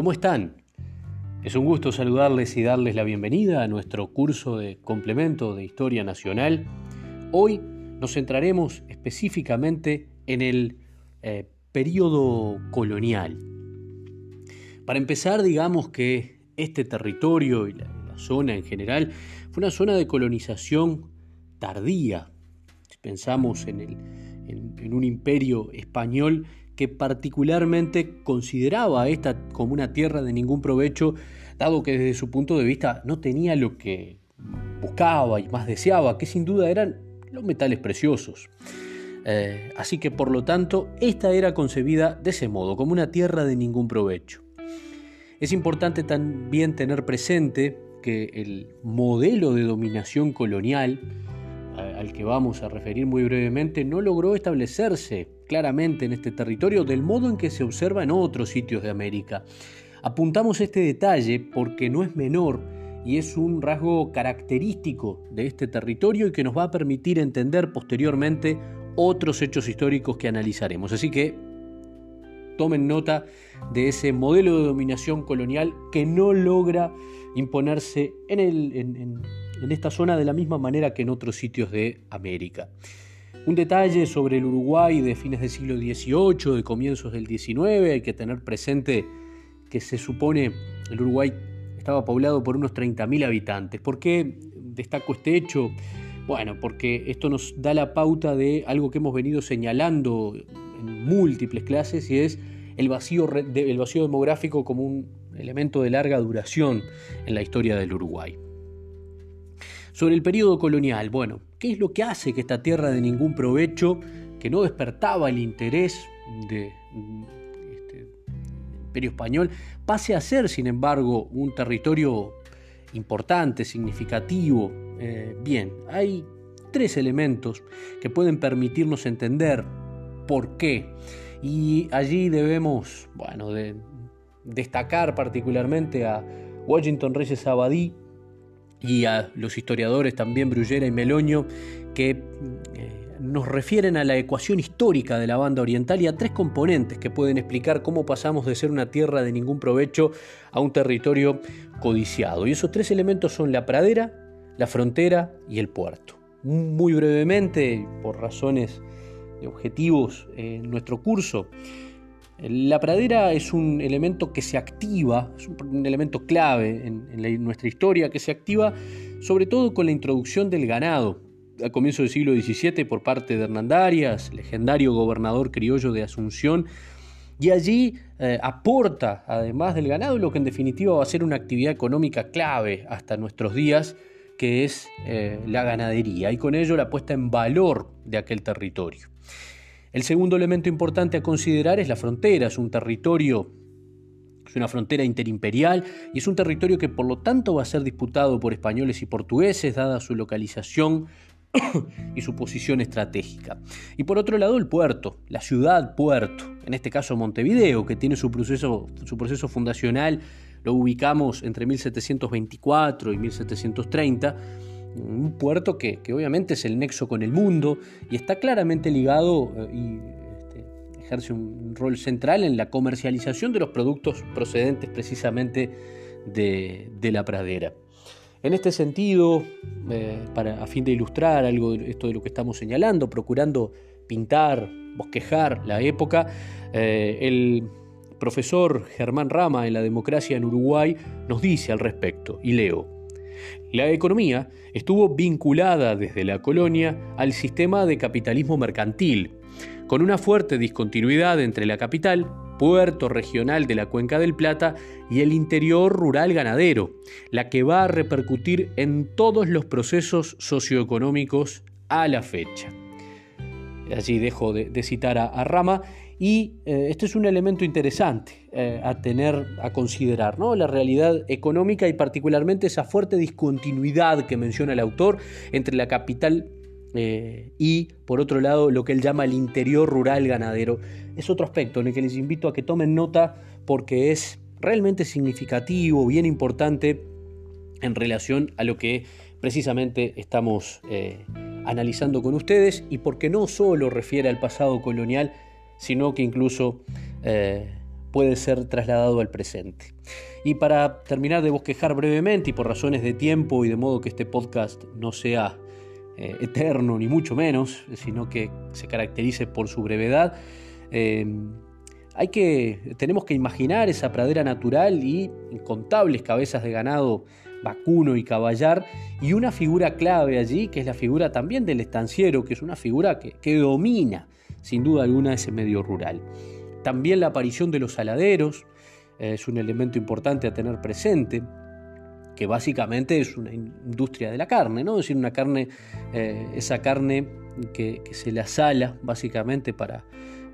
¿Cómo están? Es un gusto saludarles y darles la bienvenida a nuestro curso de complemento de Historia Nacional. Hoy nos centraremos específicamente en el eh, periodo colonial. Para empezar, digamos que este territorio y la, zona en general fue una zona de colonización tardía. Si pensamos en un imperio español que particularmente consideraba esta como una tierra de ningún provecho, dado que desde su punto de vista no tenía lo que buscaba y más deseaba, que sin duda eran los metales preciosos. Eh, así que por lo tanto, esta era concebida de ese modo, como una tierra de ningún provecho. Es importante también tener presente que el modelo de dominación colonial, al que vamos a referir muy brevemente, no logró establecerse claramente en este territorio del modo en que se observa en otros sitios de América. Apuntamos este detalle porque no es menor y es un rasgo característico de este territorio y que nos va a permitir entender posteriormente otros hechos históricos que analizaremos. Así que tomen nota de ese modelo de dominación colonial que no logra imponerse en, en esta zona de la misma manera que en otros sitios de América. Un detalle sobre el Uruguay de fines del siglo XVIII, de comienzos del XIX, hay que tener presente que se supone el Uruguay estaba poblado por unos 30.000 habitantes. ¿Por qué destaco este hecho? Bueno, porque esto nos da la pauta de algo que hemos venido señalando en múltiples clases y es el vacío, el vacío demográfico como un elemento de larga duración en la historia del Uruguay. Sobre el periodo colonial, bueno, ¿qué es lo que hace que esta tierra de ningún provecho, que no despertaba el interés de, este, imperio español, pase a ser, sin embargo, un territorio importante, significativo? Eh, bien, hay tres elementos que pueden permitirnos entender por qué. Y allí debemos, bueno, destacar particularmente a Washington Reyes Abadí, y a los historiadores también Brullera y Meloño, que eh, nos refieren a la ecuación histórica de la banda oriental y a tres componentes que pueden explicar cómo pasamos de ser una tierra de ningún provecho a un territorio codiciado. Y esos tres elementos son la pradera, la frontera y el puerto. Muy brevemente, por razones de objetivos en nuestro curso, la pradera es un elemento que se activa, es un elemento clave en, nuestra historia, que se activa sobre todo con la introducción del ganado a comienzo del siglo XVII por parte de Hernandarias, legendario gobernador criollo de Asunción, y allí eh, aporta, además del ganado, lo que en definitiva va a ser una actividad económica clave hasta nuestros días, que es eh, la ganadería, y con ello la puesta en valor de aquel territorio. El segundo elemento importante a considerar es la frontera, es un territorio, es una frontera interimperial y es un territorio que por lo tanto va a ser disputado por españoles y portugueses, dada su localización y su posición estratégica. Y por otro lado el puerto, la ciudad puerto, en este caso Montevideo, que tiene su proceso, su proceso fundacional, lo ubicamos entre 1724 y 1730 un puerto que, obviamente es el nexo con el mundo y está claramente ligado eh, y este, ejerce un rol central en la comercialización de los productos procedentes precisamente de, la pradera. En este sentido, eh, para, a fin de ilustrar algo de esto de lo que estamos señalando, procurando pintar, bosquejar la época, eh, el profesor Germán Rama en la democracia en Uruguay nos dice al respecto, y leo, la economía estuvo vinculada desde la colonia al sistema de capitalismo mercantil, con una fuerte discontinuidad entre la capital, puerto regional de la Cuenca del Plata y el interior rural ganadero, la que va a repercutir en todos los procesos socioeconómicos a la fecha. Allí dejo de, citar a Rama y eh, este es un elemento interesante eh, a tener, a considerar, ¿no? la realidad económica y particularmente esa fuerte discontinuidad que menciona el autor entre la capital eh, y, por otro lado, lo que él llama el interior rural ganadero. Es otro aspecto en el que les invito a que tomen nota porque es realmente significativo, bien importante en relación a lo que precisamente estamos analizando con ustedes y porque no solo refiere al pasado colonial, sino que incluso eh, puede ser trasladado al presente. Y para terminar de bosquejar brevemente y por razones de tiempo y de modo que este podcast no sea eh, eterno ni mucho menos, sino que se caracterice por su brevedad, eh, hay que, tenemos que imaginar esa pradera natural y incontables cabezas de ganado vacuno y caballar, y una figura clave allí, que es la figura también del estanciero, que es una figura que, que domina sin duda alguna ese medio rural. También la aparición de los saladeros eh, es un elemento importante a tener presente, que básicamente es una industria de la carne, ¿no? Es decir, una carne, eh, esa carne que, se la sala básicamente para,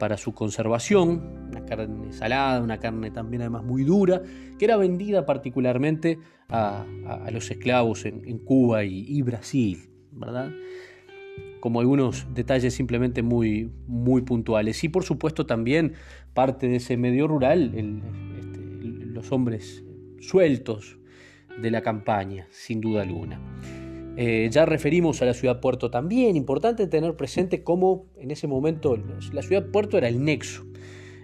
para su conservación, una carne salada, una carne también además muy dura, que era vendida particularmente a, los esclavos en, Cuba y, Brasil, ¿verdad? Como algunos detalles simplemente muy, muy puntuales. Y por supuesto también parte de ese medio rural, este, los hombres sueltos de la campaña, sin duda alguna. Eh, ya referimos a la ciudad puerto también, importante tener presente cómo en ese momento la ciudad puerto era el nexo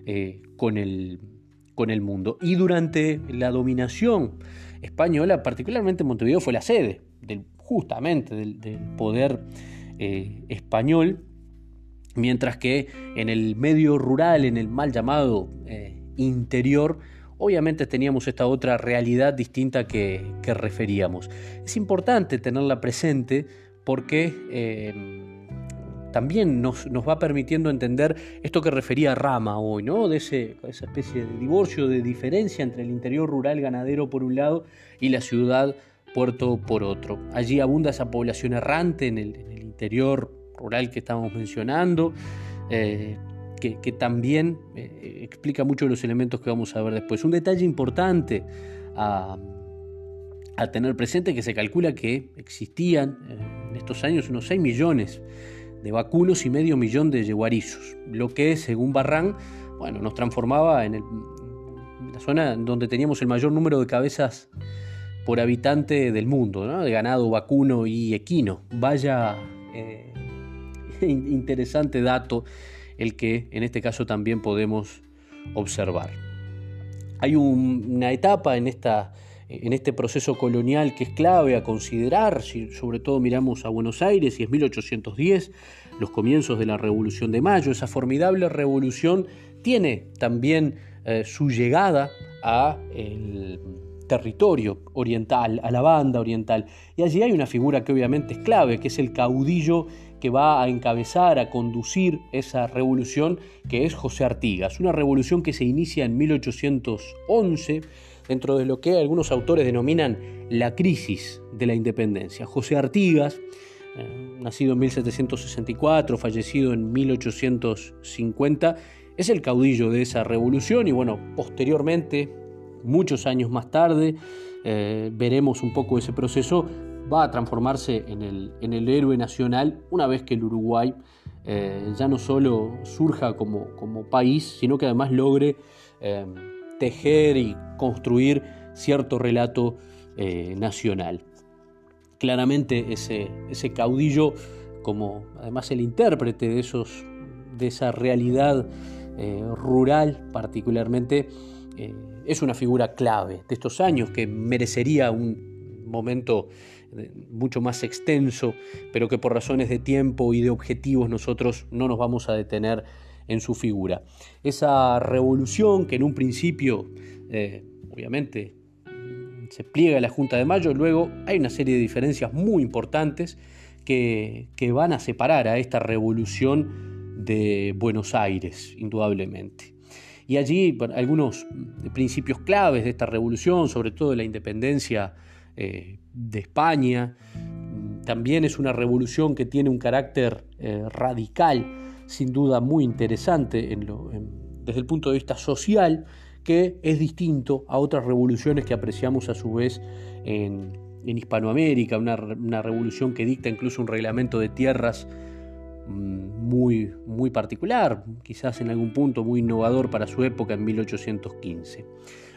eh, con, el, con el mundo. Y durante la dominación española, particularmente Montevideo fue la sede justamente del, poder eh, español, mientras que en el medio rural, en el mal llamado interior, obviamente teníamos esta otra realidad distinta que, referíamos. Es importante tenerla presente porque em, también nos, va permitiendo entender esto que refería Rama hoy, ¿no? de esa especie de divorcio, de diferencia entre el interior rural ganadero por un lado y la ciudad puerto por otro. Allí abunda esa población errante en el, interior rural que estamos mencionando. Eh, que, también eh, explica mucho los elementos que vamos a ver después. Un detalle importante a, tener presente que se calcula que existían eh, en estos años unos 6 millones de vacunos y medio millón de yeguarizos, lo que según Barran bueno, nos transformaba en, la zona donde teníamos el mayor número de cabezas por habitante del mundo, de ganado vacuno y equino. Vaya eh, interesante dato el que en este caso también podemos observar. Hay una etapa en, esta, en este proceso colonial que es clave a considerar, si sobre todo miramos a Buenos Aires y es 1810, los comienzos de la Revolución de Mayo, esa formidable revolución tiene también eh, su llegada a el territorio oriental, a la banda oriental. Y allí hay una figura que obviamente es clave, que es el caudillo que va a encabezar, a conducir esa revolución, que es José Artigas. Una revolución que se inicia en 1811, dentro de lo que algunos autores denominan la crisis de la independencia. José Artigas, eh, nacido en 1764, fallecido en 1850, es el caudillo de esa revolución y bueno, posteriormente, muchos años más tarde, eh, veremos un poco ese proceso, va a transformarse en el, en el héroe nacional una vez que el Uruguay eh, ya no solo surja como, como, país, sino que además logre eh, tejer y construir cierto relato nacional. Claramente ese, ese, caudillo, como además el intérprete de, esos, de esa realidad rural particularmente, es una figura clave de estos años que merecería un momento mucho más extenso, pero que por razones de tiempo y de objetivos nosotros no nos vamos a detener en su figura. Esa revolución que en un principio, eh, obviamente, se pliega a la Junta de Mayo, luego hay una serie de diferencias muy importantes que van a separar a esta revolución de Buenos Aires, indudablemente. Y allí algunos principios claves de esta revolución, sobre todo la independencia eh, de España. También es una revolución que tiene un carácter eh, radical, sin duda muy interesante desde el punto de vista social, que es distinto a otras revoluciones que apreciamos a su vez en, Hispanoamérica, una, revolución que dicta incluso un reglamento de tierras mm, muy, muy particular, quizás en algún punto muy innovador para su época en 1815.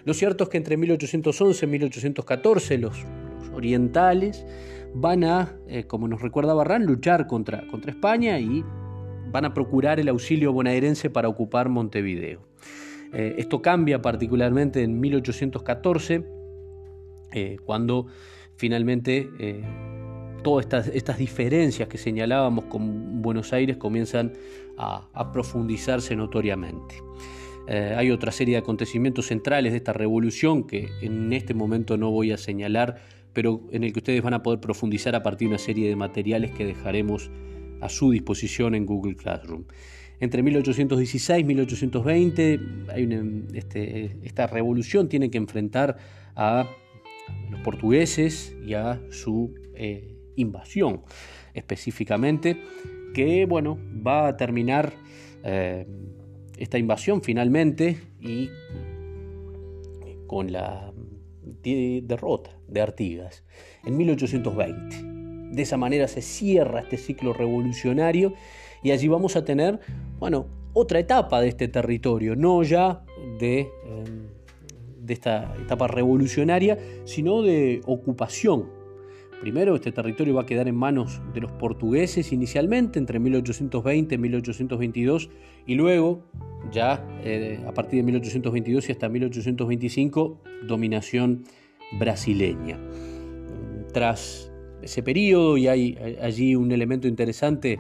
Lo cierto es que entre 1811 y 1814 los, orientales van a, eh, como nos recuerda Barran, luchar contra, contra España y van a procurar el auxilio bonaerense para ocupar Montevideo. Eh, esto cambia particularmente en 1814, eh, cuando finalmente todas estas, diferencias que señalábamos con Buenos Aires comienzan a, profundizarse notoriamente. hay otra serie de acontecimientos centrales de esta revolución que en este momento no voy a señalar, pero en el que ustedes van a poder profundizar a partir de una serie de materiales que dejaremos a su disposición en Google Classroom. Entre 1816 y 1820, hay este, esta revolución tiene que enfrentar a los portugueses y a su eh, invasión específicamente, que bueno, va a terminar eh, esta invasión finalmente y con la derrota de Artigas en 1820. De esa manera se cierra este ciclo revolucionario y allí vamos a tener, bueno, otra etapa de este territorio, no ya de, em, de esta etapa revolucionaria, sino de ocupación. Primero, este territorio va a quedar en manos de los portugueses inicialmente entre 1820 y 1822 y luego, ya eh, a partir de 1822 y hasta 1825, dominación brasileña. Tras ese periodo y hay allí un elemento interesante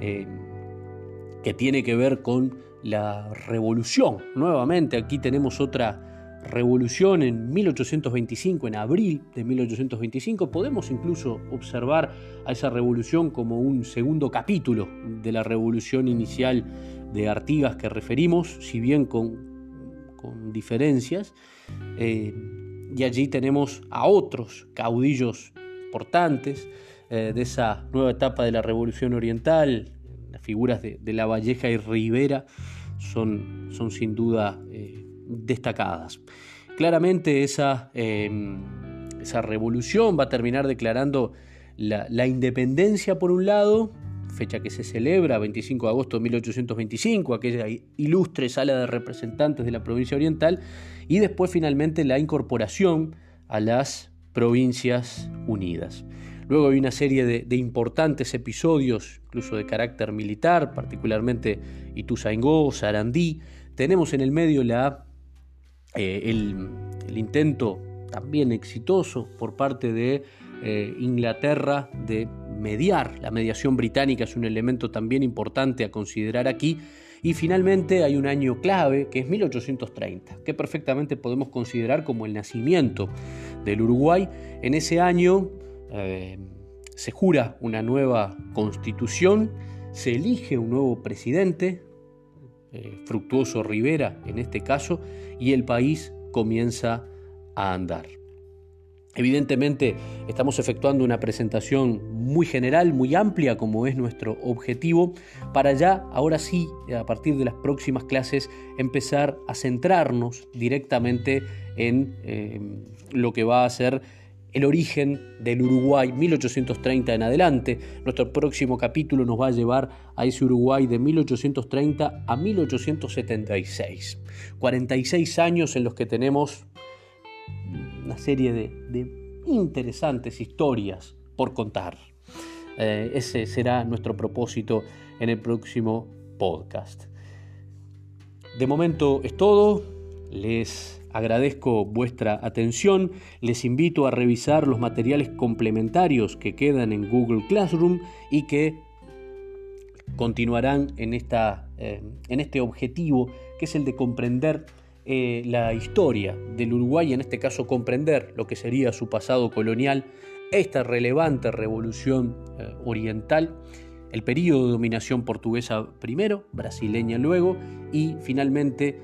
eh, que tiene que ver con la revolución. Nuevamente aquí tenemos otra revolución en 1825, en abril de 1825. Podemos incluso observar a esa revolución como un segundo capítulo de la revolución inicial de Artigas que referimos, si bien con, diferencias. Eh, y allí tenemos a otros caudillos importantes eh, de esa nueva etapa de la Revolución Oriental. Las figuras de, La Valleja y Rivera son, son sin duda eh, destacadas. Claramente esa, em, esa revolución va a terminar declarando la, la independencia por un lado, fecha que se celebra 25 de agosto de 1825, aquella ilustre sala de representantes de la provincia oriental, y después finalmente la incorporación a las Provincias Unidas. Luego hay una serie de, importantes episodios, incluso de carácter militar, particularmente Ituzaingó, Sarandí. Tenemos en el medio la, eh, el, intento también exitoso por parte de eh, Inglaterra de mediar. La mediación británica es un elemento también importante a considerar aquí y finalmente hay un año clave que es 1830, que perfectamente podemos considerar como el nacimiento del Uruguay. En ese año eh, se jura una nueva constitución, se elige un nuevo presidente, eh, Fructuoso Rivera en este caso, y el país comienza a andar. Evidentemente estamos efectuando una presentación muy general, muy amplia, como es nuestro objetivo, para ya, ahora sí, a partir de las próximas clases, empezar a centrarnos directamente en eh, lo que va a ser el origen del Uruguay 1830 en adelante. Nuestro próximo capítulo nos va a llevar a ese Uruguay de 1830 a 1876. 46 años en los que tenemos una serie de, interesantes historias por contar. Eh, ese será nuestro propósito en el próximo podcast. De momento es todo. Les agradezco vuestra atención. Les invito a revisar los materiales complementarios que quedan en Google Classroom y que continuarán en, esta, eh, en este objetivo que es el de comprender eh, la historia del Uruguay, en este caso comprender lo que sería su pasado colonial, esta relevante revolución eh, oriental, el periodo de dominación portuguesa primero, brasileña luego, y finalmente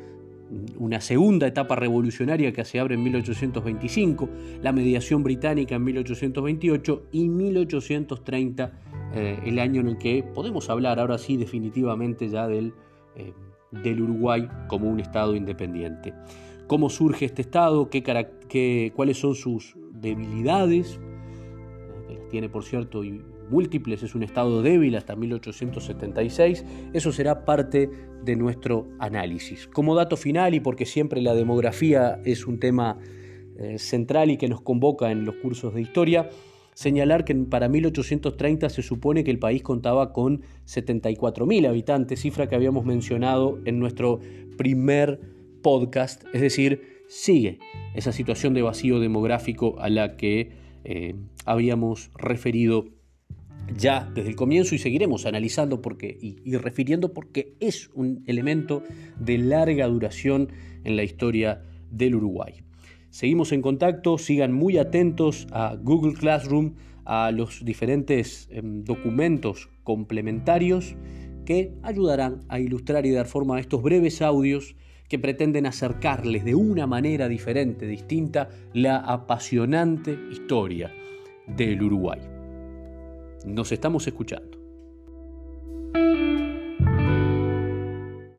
una segunda etapa revolucionaria que se abre en 1825, la mediación británica en 1828 y 1830, eh, el año en el que podemos hablar ahora sí definitivamente ya del del Uruguay como un Estado independiente. ¿Cómo surge este Estado? ¿Qué, ¿Cuáles son sus debilidades? Que las tiene, por cierto, y múltiples. Es un Estado débil hasta 1876. Eso será parte de nuestro análisis. Como dato final, y porque siempre la demografía es un tema eh, central y que nos convoca en los cursos de historia, señalar que para 1830 se supone que el país contaba con 74.000 habitantes, cifra que habíamos mencionado en nuestro primer podcast, es decir, sigue esa situación de vacío demográfico a la que eh, habíamos referido ya desde el comienzo y seguiremos analizando porque, y, refiriendo porque es un elemento de larga duración en la historia del Uruguay. Seguimos en contacto, sigan muy atentos a Google Classroom, a los diferentes em, documentos complementarios que ayudarán a ilustrar y dar forma a estos breves audios que pretenden acercarles de una manera diferente, distinta, la apasionante historia del Uruguay. Nos estamos escuchando.